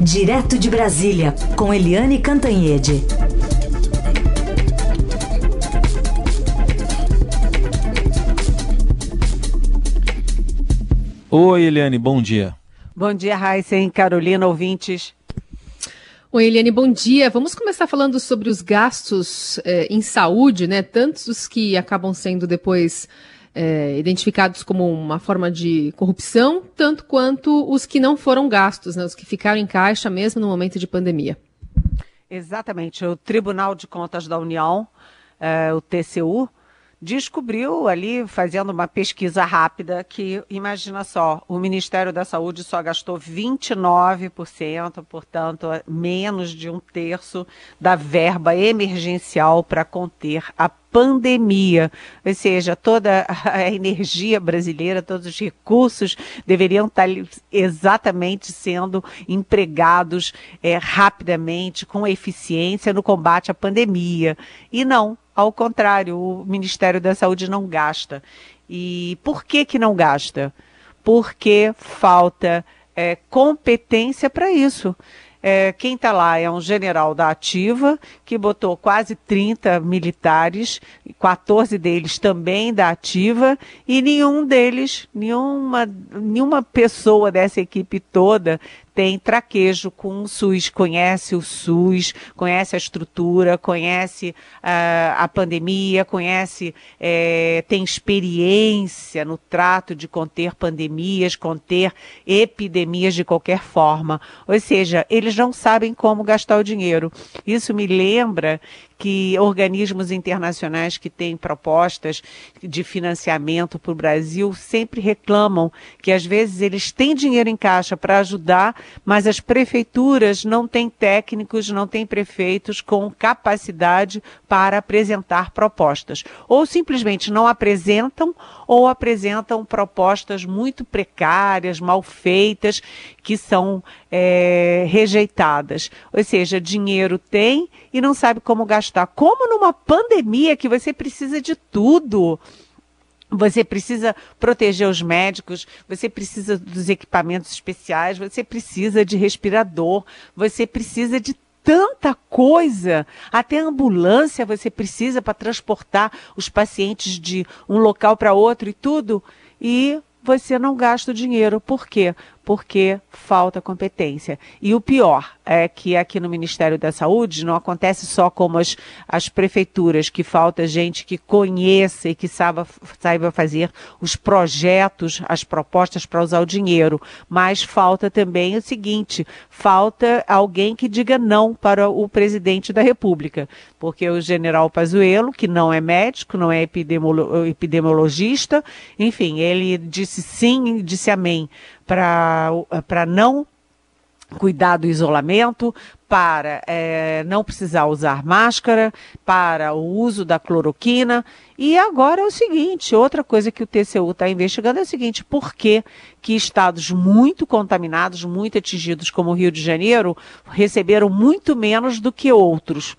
Direto de Brasília, com Eliane Cantanhede. Oi, Eliane, bom dia. Bom dia, e Carolina, ouvintes. Oi, Eliane, bom dia. Vamos começar falando sobre os gastos eh, em saúde, né? Tantos os que acabam sendo depois eh, identificados como uma forma de corrupção, tanto quanto os que não foram gastos, né? Os que ficaram em caixa mesmo no momento de pandemia. Exatamente. O Tribunal de Contas da União, eh, o TCU, descobriu ali, fazendo uma pesquisa rápida, que, imagina só, o Ministério da Saúde só gastou 29%, portanto, menos de um terço da verba emergencial para conter a pandemia, ou seja, toda a energia brasileira, todos os recursos deveriam estar exatamente sendo empregados é, rapidamente, com eficiência no combate à pandemia. E não, ao contrário, o Ministério da Saúde não gasta. E por que que não gasta? Porque falta é, competência para isso. É, quem está lá é um general da Ativa, que botou quase 30 militares, 14 deles também da Ativa, e nenhum deles, nenhuma, nenhuma pessoa dessa equipe toda tem traquejo com o SUS, conhece o SUS, conhece a estrutura, conhece uh, a pandemia, conhece, é, tem experiência no trato de conter pandemias, conter epidemias de qualquer forma. Ou seja, eles não sabem como gastar o dinheiro. Isso me lembra que organismos internacionais que têm propostas de financiamento para o Brasil sempre reclamam que às vezes eles têm dinheiro em caixa para ajudar, mas as prefeituras não têm técnicos, não têm prefeitos com capacidade para apresentar propostas. Ou simplesmente não apresentam, ou apresentam propostas muito precárias, mal feitas, que são é, rejeitadas. Ou seja, dinheiro tem e não sabe como gastar. Como numa pandemia que você precisa de tudo. Você precisa proteger os médicos, você precisa dos equipamentos especiais, você precisa de respirador, você precisa de tanta coisa. Até ambulância você precisa para transportar os pacientes de um local para outro e tudo. E você não gasta o dinheiro. Por quê? Porque falta competência. E o pior é que aqui no Ministério da Saúde não acontece só como as, as prefeituras, que falta gente que conheça e que saiba, saiba fazer os projetos, as propostas para usar o dinheiro. Mas falta também o seguinte: falta alguém que diga não para o presidente da República. Porque o general Pazuello, que não é médico, não é epidemiolo, epidemiologista, enfim, ele disse sim, disse amém para não cuidar do isolamento, para é, não precisar usar máscara, para o uso da cloroquina. E agora é o seguinte, outra coisa que o TCU está investigando é o seguinte, por que, que estados muito contaminados, muito atingidos, como o Rio de Janeiro, receberam muito menos do que outros?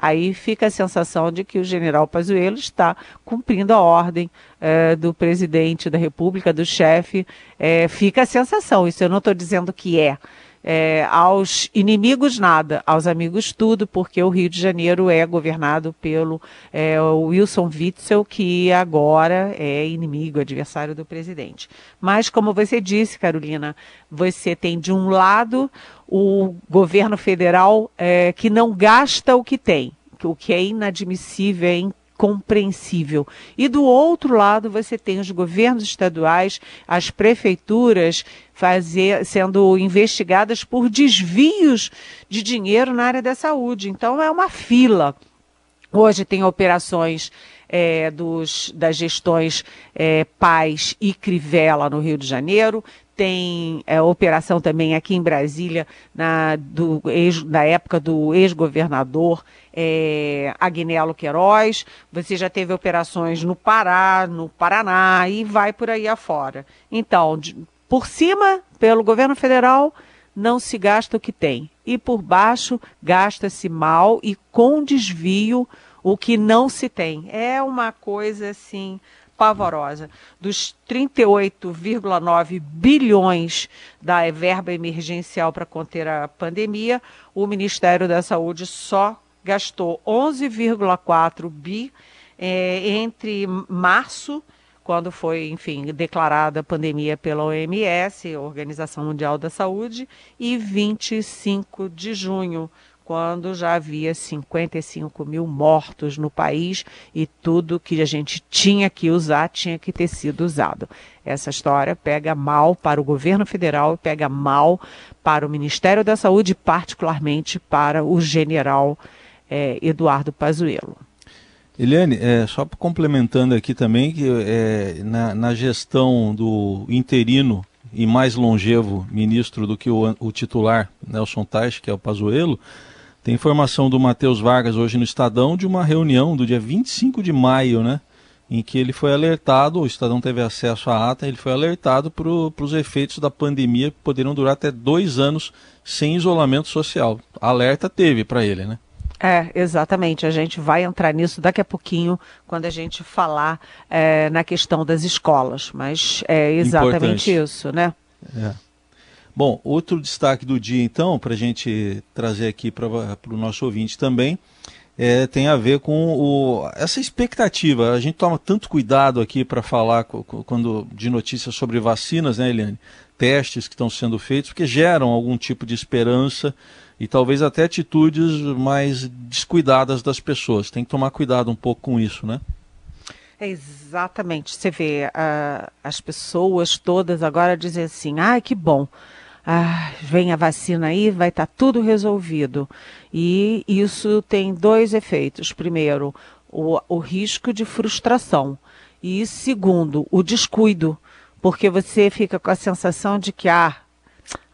Aí fica a sensação de que o general Pazuello está cumprindo a ordem é, do presidente da República, do chefe. É, fica a sensação, isso eu não estou dizendo que é. É, aos inimigos nada, aos amigos tudo, porque o Rio de Janeiro é governado pelo é, Wilson Witzel, que agora é inimigo, adversário do presidente. Mas, como você disse, Carolina, você tem de um lado o governo federal é, que não gasta o que tem, o que é inadmissível, é compreensível. E do outro lado, você tem os governos estaduais, as prefeituras fazer, sendo investigadas por desvios de dinheiro na área da saúde. Então é uma fila. Hoje tem operações é, dos, das gestões é, Paz e Crivella no Rio de Janeiro, tem é, operação também aqui em Brasília, na, do ex, na época do ex-governador é, Agnello Queiroz, você já teve operações no Pará, no Paraná e vai por aí afora. Então, de, por cima, pelo governo federal, não se gasta o que tem. E por baixo, gasta-se mal e com desvio o que não se tem. É uma coisa assim pavorosa. Dos 38,9 bilhões da verba emergencial para conter a pandemia, o Ministério da Saúde só gastou 11,4 bi é, entre março quando foi, enfim, declarada a pandemia pela OMS, Organização Mundial da Saúde, e 25 de junho, quando já havia 55 mil mortos no país e tudo que a gente tinha que usar tinha que ter sido usado. Essa história pega mal para o governo federal, pega mal para o Ministério da Saúde, particularmente para o general eh, Eduardo Pazuello. Eliane, é, só complementando aqui também, que é, na, na, gestão do interino e mais longevo ministro do que o, o titular, Nelson Teich, que é o Pazuello, tem informação do Matheus Vargas hoje no Estadão de uma reunião do dia 25 de maio, né? Em que ele foi alertado, o Estadão teve acesso à ata, ele foi alertado para os efeitos da pandemia que poderiam durar até dois anos sem isolamento social. Alerta teve para ele, né? É, exatamente. A gente vai entrar nisso daqui a pouquinho, quando a gente falar é, na questão das escolas. Mas é exatamente Importante. isso, né? É. Bom, outro destaque do dia, então, para a gente trazer aqui para o nosso ouvinte também, é, tem a ver com o, essa expectativa. A gente toma tanto cuidado aqui para falar quando de notícias sobre vacinas, né, Eliane? Testes que estão sendo feitos, porque geram algum tipo de esperança e talvez até atitudes mais descuidadas das pessoas. Tem que tomar cuidado um pouco com isso, né? É exatamente. Você vê, uh, as pessoas todas agora dizem assim: ah, que bom. Ah, vem a vacina aí, vai estar tá tudo resolvido. E isso tem dois efeitos. Primeiro, o, o risco de frustração. E segundo, o descuido. Porque você fica com a sensação de que, ah,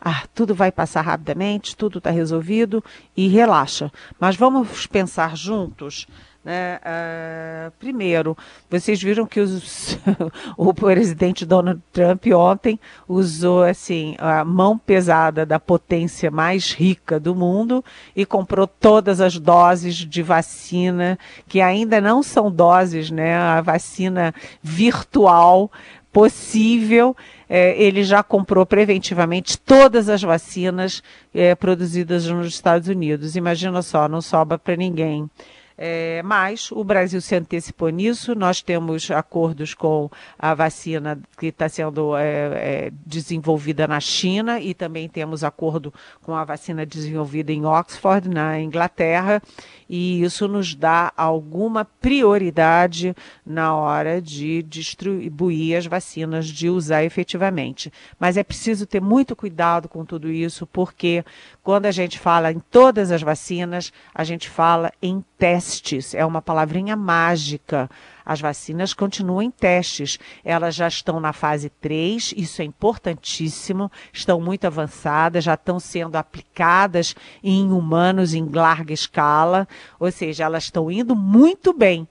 ah, tudo vai passar rapidamente, tudo está resolvido e relaxa. Mas vamos pensar juntos. Né? Uh, primeiro, vocês viram que os, o presidente Donald Trump ontem usou assim a mão pesada da potência mais rica do mundo e comprou todas as doses de vacina que ainda não são doses, né? A vacina virtual possível é, ele já comprou preventivamente todas as vacinas é, produzidas nos Estados Unidos. Imagina só, não sobra para ninguém. É, mas o Brasil se antecipou nisso. Nós temos acordos com a vacina que está sendo é, é, desenvolvida na China e também temos acordo com a vacina desenvolvida em Oxford, na Inglaterra, e isso nos dá alguma prioridade na hora de distribuir as vacinas, de usar efetivamente. Mas é preciso ter muito cuidado com tudo isso, porque quando a gente fala em todas as vacinas, a gente fala em testes, é uma palavrinha mágica. As vacinas continuam em testes. Elas já estão na fase 3, isso é importantíssimo, estão muito avançadas, já estão sendo aplicadas em humanos em larga escala, ou seja, elas estão indo muito bem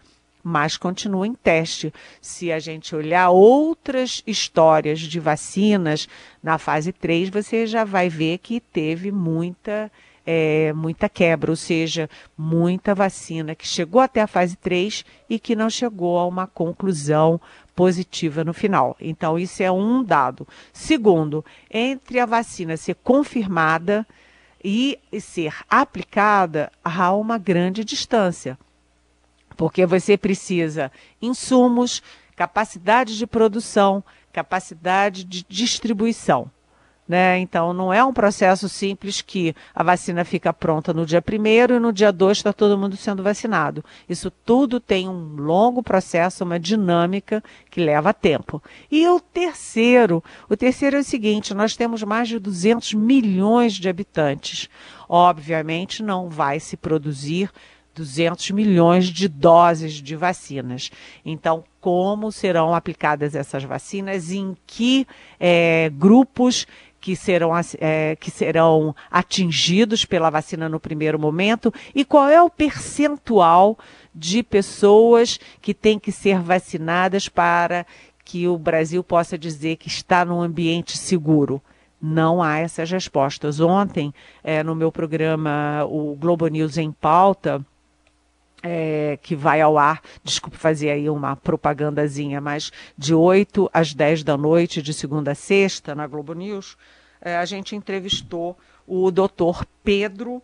mas continua em teste. Se a gente olhar outras histórias de vacinas na fase 3, você já vai ver que teve muita é, muita quebra, ou seja, muita vacina que chegou até a fase 3 e que não chegou a uma conclusão positiva no final. Então, isso é um dado. Segundo, entre a vacina ser confirmada e ser aplicada, há uma grande distância. Porque você precisa insumos, capacidade de produção, capacidade de distribuição. Né? Então, não é um processo simples que a vacina fica pronta no dia primeiro e no dia dois está todo mundo sendo vacinado. Isso tudo tem um longo processo, uma dinâmica que leva tempo. E o terceiro, o terceiro é o seguinte: nós temos mais de 200 milhões de habitantes. Obviamente, não vai se produzir 200 milhões de doses de vacinas. Então, como serão aplicadas essas vacinas? Em que é, grupos que serão, é, que serão atingidos pela vacina no primeiro momento e qual é o percentual de pessoas que têm que ser vacinadas para que o Brasil possa dizer que está num ambiente seguro. Não há essas respostas. Ontem, é, no meu programa, o Globo News em Pauta, é, que vai ao ar, desculpe fazer aí uma propagandazinha, mas de 8 às 10 da noite, de segunda a sexta, na Globo News, é, a gente entrevistou o doutor Pedro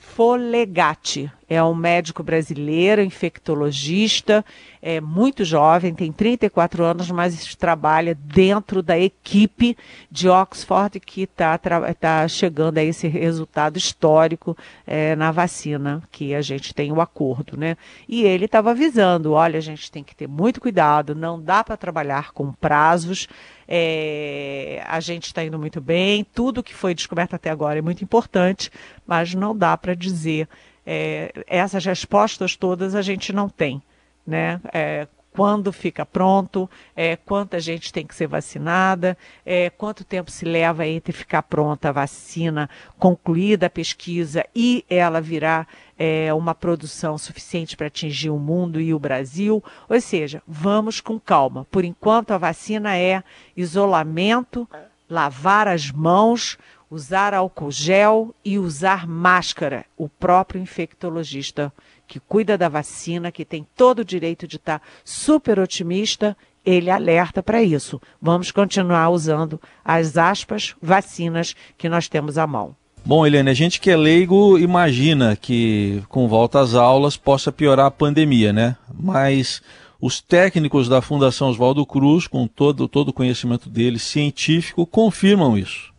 Folegatti. É um médico brasileiro, infectologista, é muito jovem, tem 34 anos, mas trabalha dentro da equipe de Oxford que está tá chegando a esse resultado histórico é, na vacina, que a gente tem o acordo, né? E ele estava avisando: olha, a gente tem que ter muito cuidado, não dá para trabalhar com prazos. É, a gente está indo muito bem, tudo que foi descoberto até agora é muito importante, mas não dá para dizer. É, essas respostas todas a gente não tem. Né? É, quando fica pronto, é, quanta gente tem que ser vacinada, é, quanto tempo se leva entre ficar pronta a vacina, concluída a pesquisa e ela virar é, uma produção suficiente para atingir o mundo e o Brasil. Ou seja, vamos com calma. Por enquanto, a vacina é isolamento, lavar as mãos, usar álcool gel e usar máscara. O próprio infectologista que cuida da vacina, que tem todo o direito de estar super otimista, ele alerta para isso. Vamos continuar usando as aspas vacinas que nós temos à mão. Bom, Helene, a gente que é leigo imagina que com volta às aulas possa piorar a pandemia, né? Mas os técnicos da Fundação Oswaldo Cruz, com todo, todo o conhecimento deles científico, confirmam isso.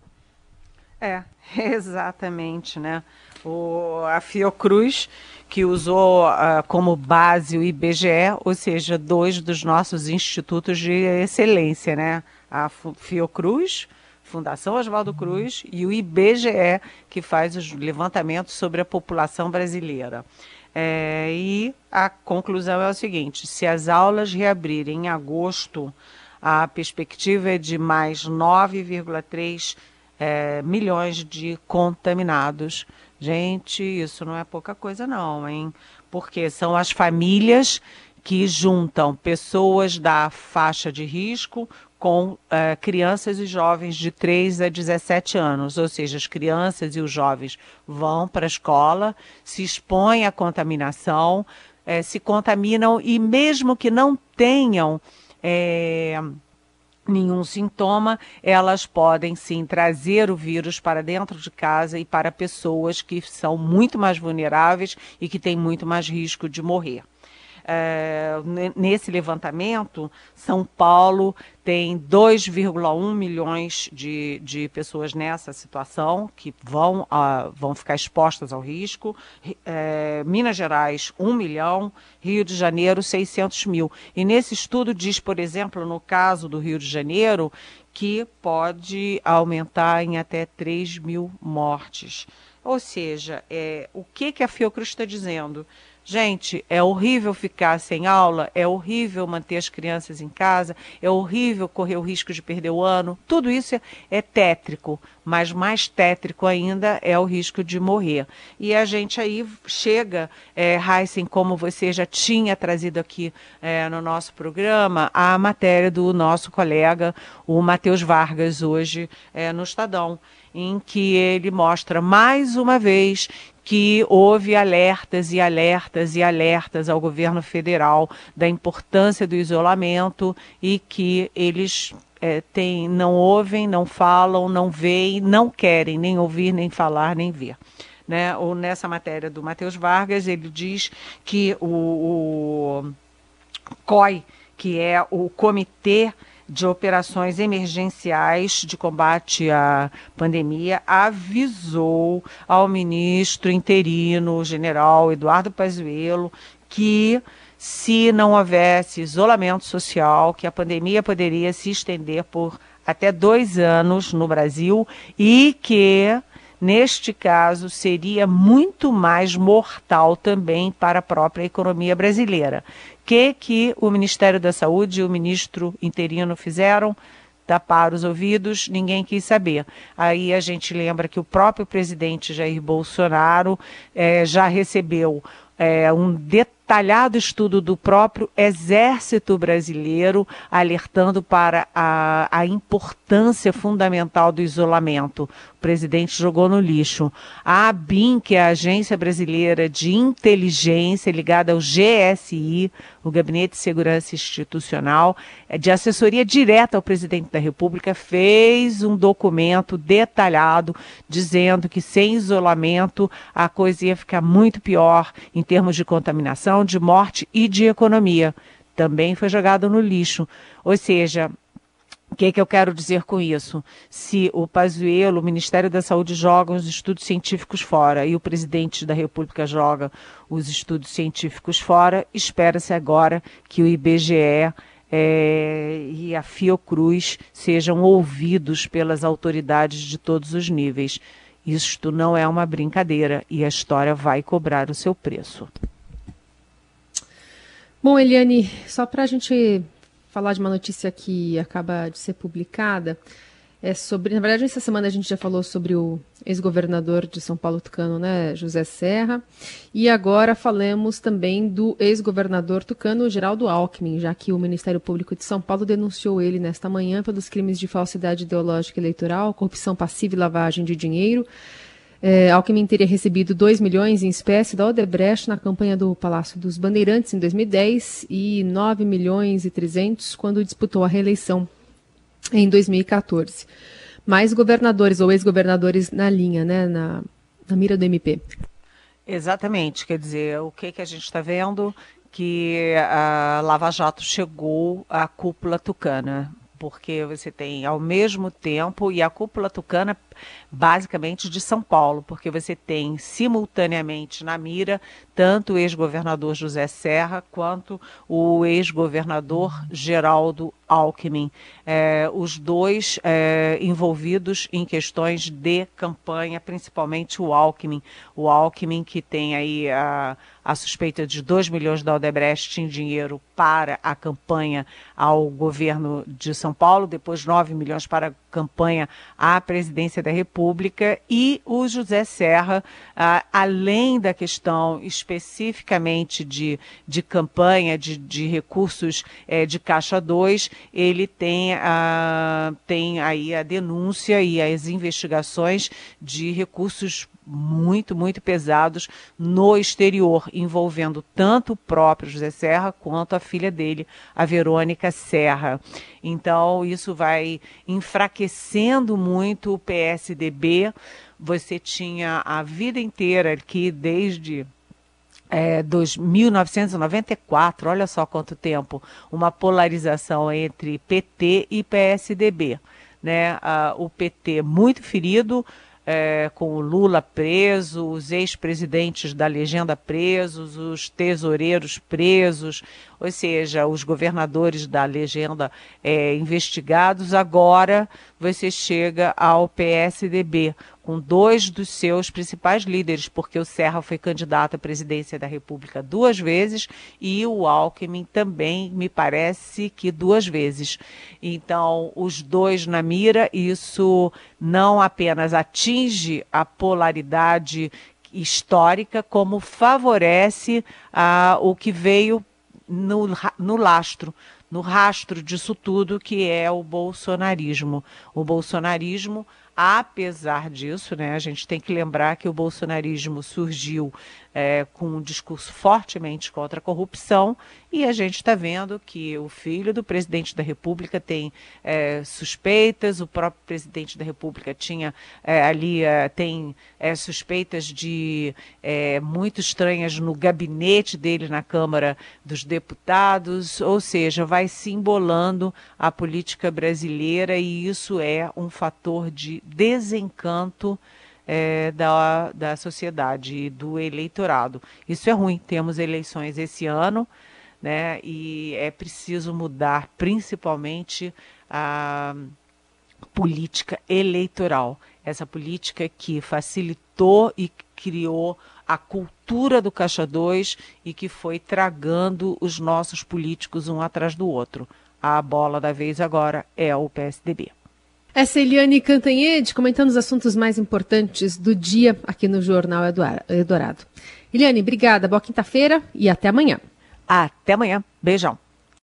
É, exatamente, né? O, a Fiocruz que usou uh, como base o IBGE, ou seja, dois dos nossos institutos de excelência, né? A Fiocruz, Fundação Oswaldo Cruz, e o IBGE, que faz os levantamentos sobre a população brasileira. É, e a conclusão é o seguinte: se as aulas reabrirem em agosto, a perspectiva é de mais 9,3 é, milhões de contaminados Gente, isso não é pouca coisa não, hein? Porque são as famílias que juntam pessoas da faixa de risco com uh, crianças e jovens de 3 a 17 anos, ou seja, as crianças e os jovens vão para a escola, se expõem à contaminação, uh, se contaminam e mesmo que não tenham uh, nenhum sintoma, elas podem sim trazer o vírus para dentro de casa e para pessoas que são muito mais vulneráveis e que têm muito mais risco de morrer. É, nesse levantamento, São Paulo tem 2,1 milhões de, de pessoas nessa situação que vão, vão ficar expostas ao risco. É, Minas Gerais, 1 milhão. Rio de Janeiro, 600 mil. E nesse estudo diz, por exemplo, no caso do Rio de Janeiro, que pode aumentar em até 3 mil mortes. Ou seja, é, o que, que a Fiocruz está dizendo? Gente, é horrível ficar sem aula, é horrível manter as crianças em casa, é horrível correr o risco de perder o ano. Tudo isso é, tétrico, mas mais tétrico ainda é o risco de morrer. E a gente aí chega, é, Heisen, como você já tinha trazido aqui é, no nosso programa, a matéria do nosso colega, o Matheus Vargas, hoje é, no Estadão em que ele mostra mais uma vez que houve alertas e alertas e alertas ao governo federal da importância do isolamento e que eles é, tem, não ouvem, não falam, não veem, não querem nem ouvir, nem falar, nem ver. Né? Ou nessa matéria do Matheus Vargas, ele diz que o, o COI, que é o Comitê de operações emergenciais de combate à pandemia avisou ao ministro interino, general Eduardo Pazuello, que se não houvesse isolamento social, que a pandemia poderia se estender por até dois anos no Brasil e que neste caso, seria muito mais mortal também para a própria economia brasileira. Que, que o Ministério da Saúde e o ministro interino fizeram? tapar os ouvidos, ninguém quis saber. Aí a gente lembra que o próprio presidente Jair Bolsonaro eh, já recebeu eh, um detalhe detalhado estudo do próprio Exército Brasileiro, alertando para a, a importância fundamental do isolamento. O presidente jogou no lixo. A ABIN, que é a Agência Brasileira de Inteligência, ligada ao GSI, o Gabinete de Segurança Institucional, é de assessoria direta ao presidente da República, fez um documento detalhado dizendo que sem isolamento a coisa ia ficar muito pior em termos de contaminação, de morte e de economia. Também foi jogado no lixo. Ou seja, o que, é que eu quero dizer com isso? Se o Pazuello, o Ministério da Saúde joga os estudos científicos fora e o presidente da República joga os estudos científicos fora, espera-se agora que o IBGE é, e a Fiocruz sejam ouvidos pelas autoridades de todos os níveis. Isto não é uma brincadeira e a história vai cobrar o seu preço. Bom, Eliane, só para a gente falar de uma notícia que acaba de ser publicada. É sobre, na verdade, essa semana a gente já falou sobre o ex-governador de São Paulo tucano, né, José Serra, e agora falamos também do ex-governador tucano Geraldo Alckmin, já que o Ministério Público de São Paulo denunciou ele nesta manhã pelos crimes de falsidade ideológica eleitoral, corrupção passiva e lavagem de dinheiro. É, Alckmin teria recebido 2 milhões em espécie da Odebrecht na campanha do Palácio dos Bandeirantes em 2010 e 9 milhões e 300 quando disputou a reeleição em 2014. Mais governadores ou ex-governadores na linha, né, na, na mira do MP. Exatamente, quer dizer, o que, que a gente está vendo? Que a Lava Jato chegou à cúpula tucana, porque você tem ao mesmo tempo, e a cúpula tucana basicamente de São Paulo, porque você tem simultaneamente na mira tanto o ex-governador José Serra quanto o ex-governador Geraldo Alckmin, é, os dois é, envolvidos em questões de campanha, principalmente o Alckmin, o Alckmin que tem aí a, a suspeita de 2 milhões da Odebrecht em dinheiro para a campanha ao governo de São Paulo, depois 9 milhões para a campanha à presidência da República. E o José Serra, ah, além da questão especificamente de, de campanha, de, de recursos eh, de Caixa 2, ele tem, ah, tem aí a denúncia e as investigações de recursos muito, muito pesados no exterior, envolvendo tanto o próprio José Serra quanto a filha dele, a Verônica Serra. Então, isso vai enfraquecendo muito o PSDB. Você tinha a vida inteira aqui, desde é, 1994, olha só quanto tempo, uma polarização entre PT e PSDB. Né? Ah, o PT muito ferido, é, com o Lula preso, os ex-presidentes da legenda presos, os tesoureiros presos, ou seja, os governadores da legenda é, investigados. Agora você chega ao PSDB, com dois dos seus principais líderes, porque o Serra foi candidato à presidência da República duas vezes e o Alckmin também, me parece que duas vezes. Então, os dois na mira, isso não apenas atinge a polaridade histórica, como favorece ah, o que veio no, no lastro, no rastro disso tudo, que é o bolsonarismo. O bolsonarismo Apesar disso, né, a gente tem que lembrar que o bolsonarismo surgiu é, com um discurso fortemente contra a corrupção e a gente está vendo que o filho do presidente da República tem é, suspeitas, o próprio presidente da República tinha é, ali é, tem é, suspeitas de é, muito estranhas no gabinete dele na Câmara dos Deputados, ou seja, vai simbolando a política brasileira e isso é um fator de desencanto é, da, da sociedade e do eleitorado. Isso é ruim. Temos eleições esse ano, né? E é preciso mudar principalmente a política eleitoral. Essa política que facilitou e criou a cultura do Caixa 2 e que foi tragando os nossos políticos um atrás do outro. A bola da vez agora é o PSDB. Essa é Eliane Cantanhede comentando os assuntos mais importantes do dia aqui no Jornal Eldorado. Eliane, obrigada. Boa quinta-feira e até amanhã. Até amanhã. Beijão.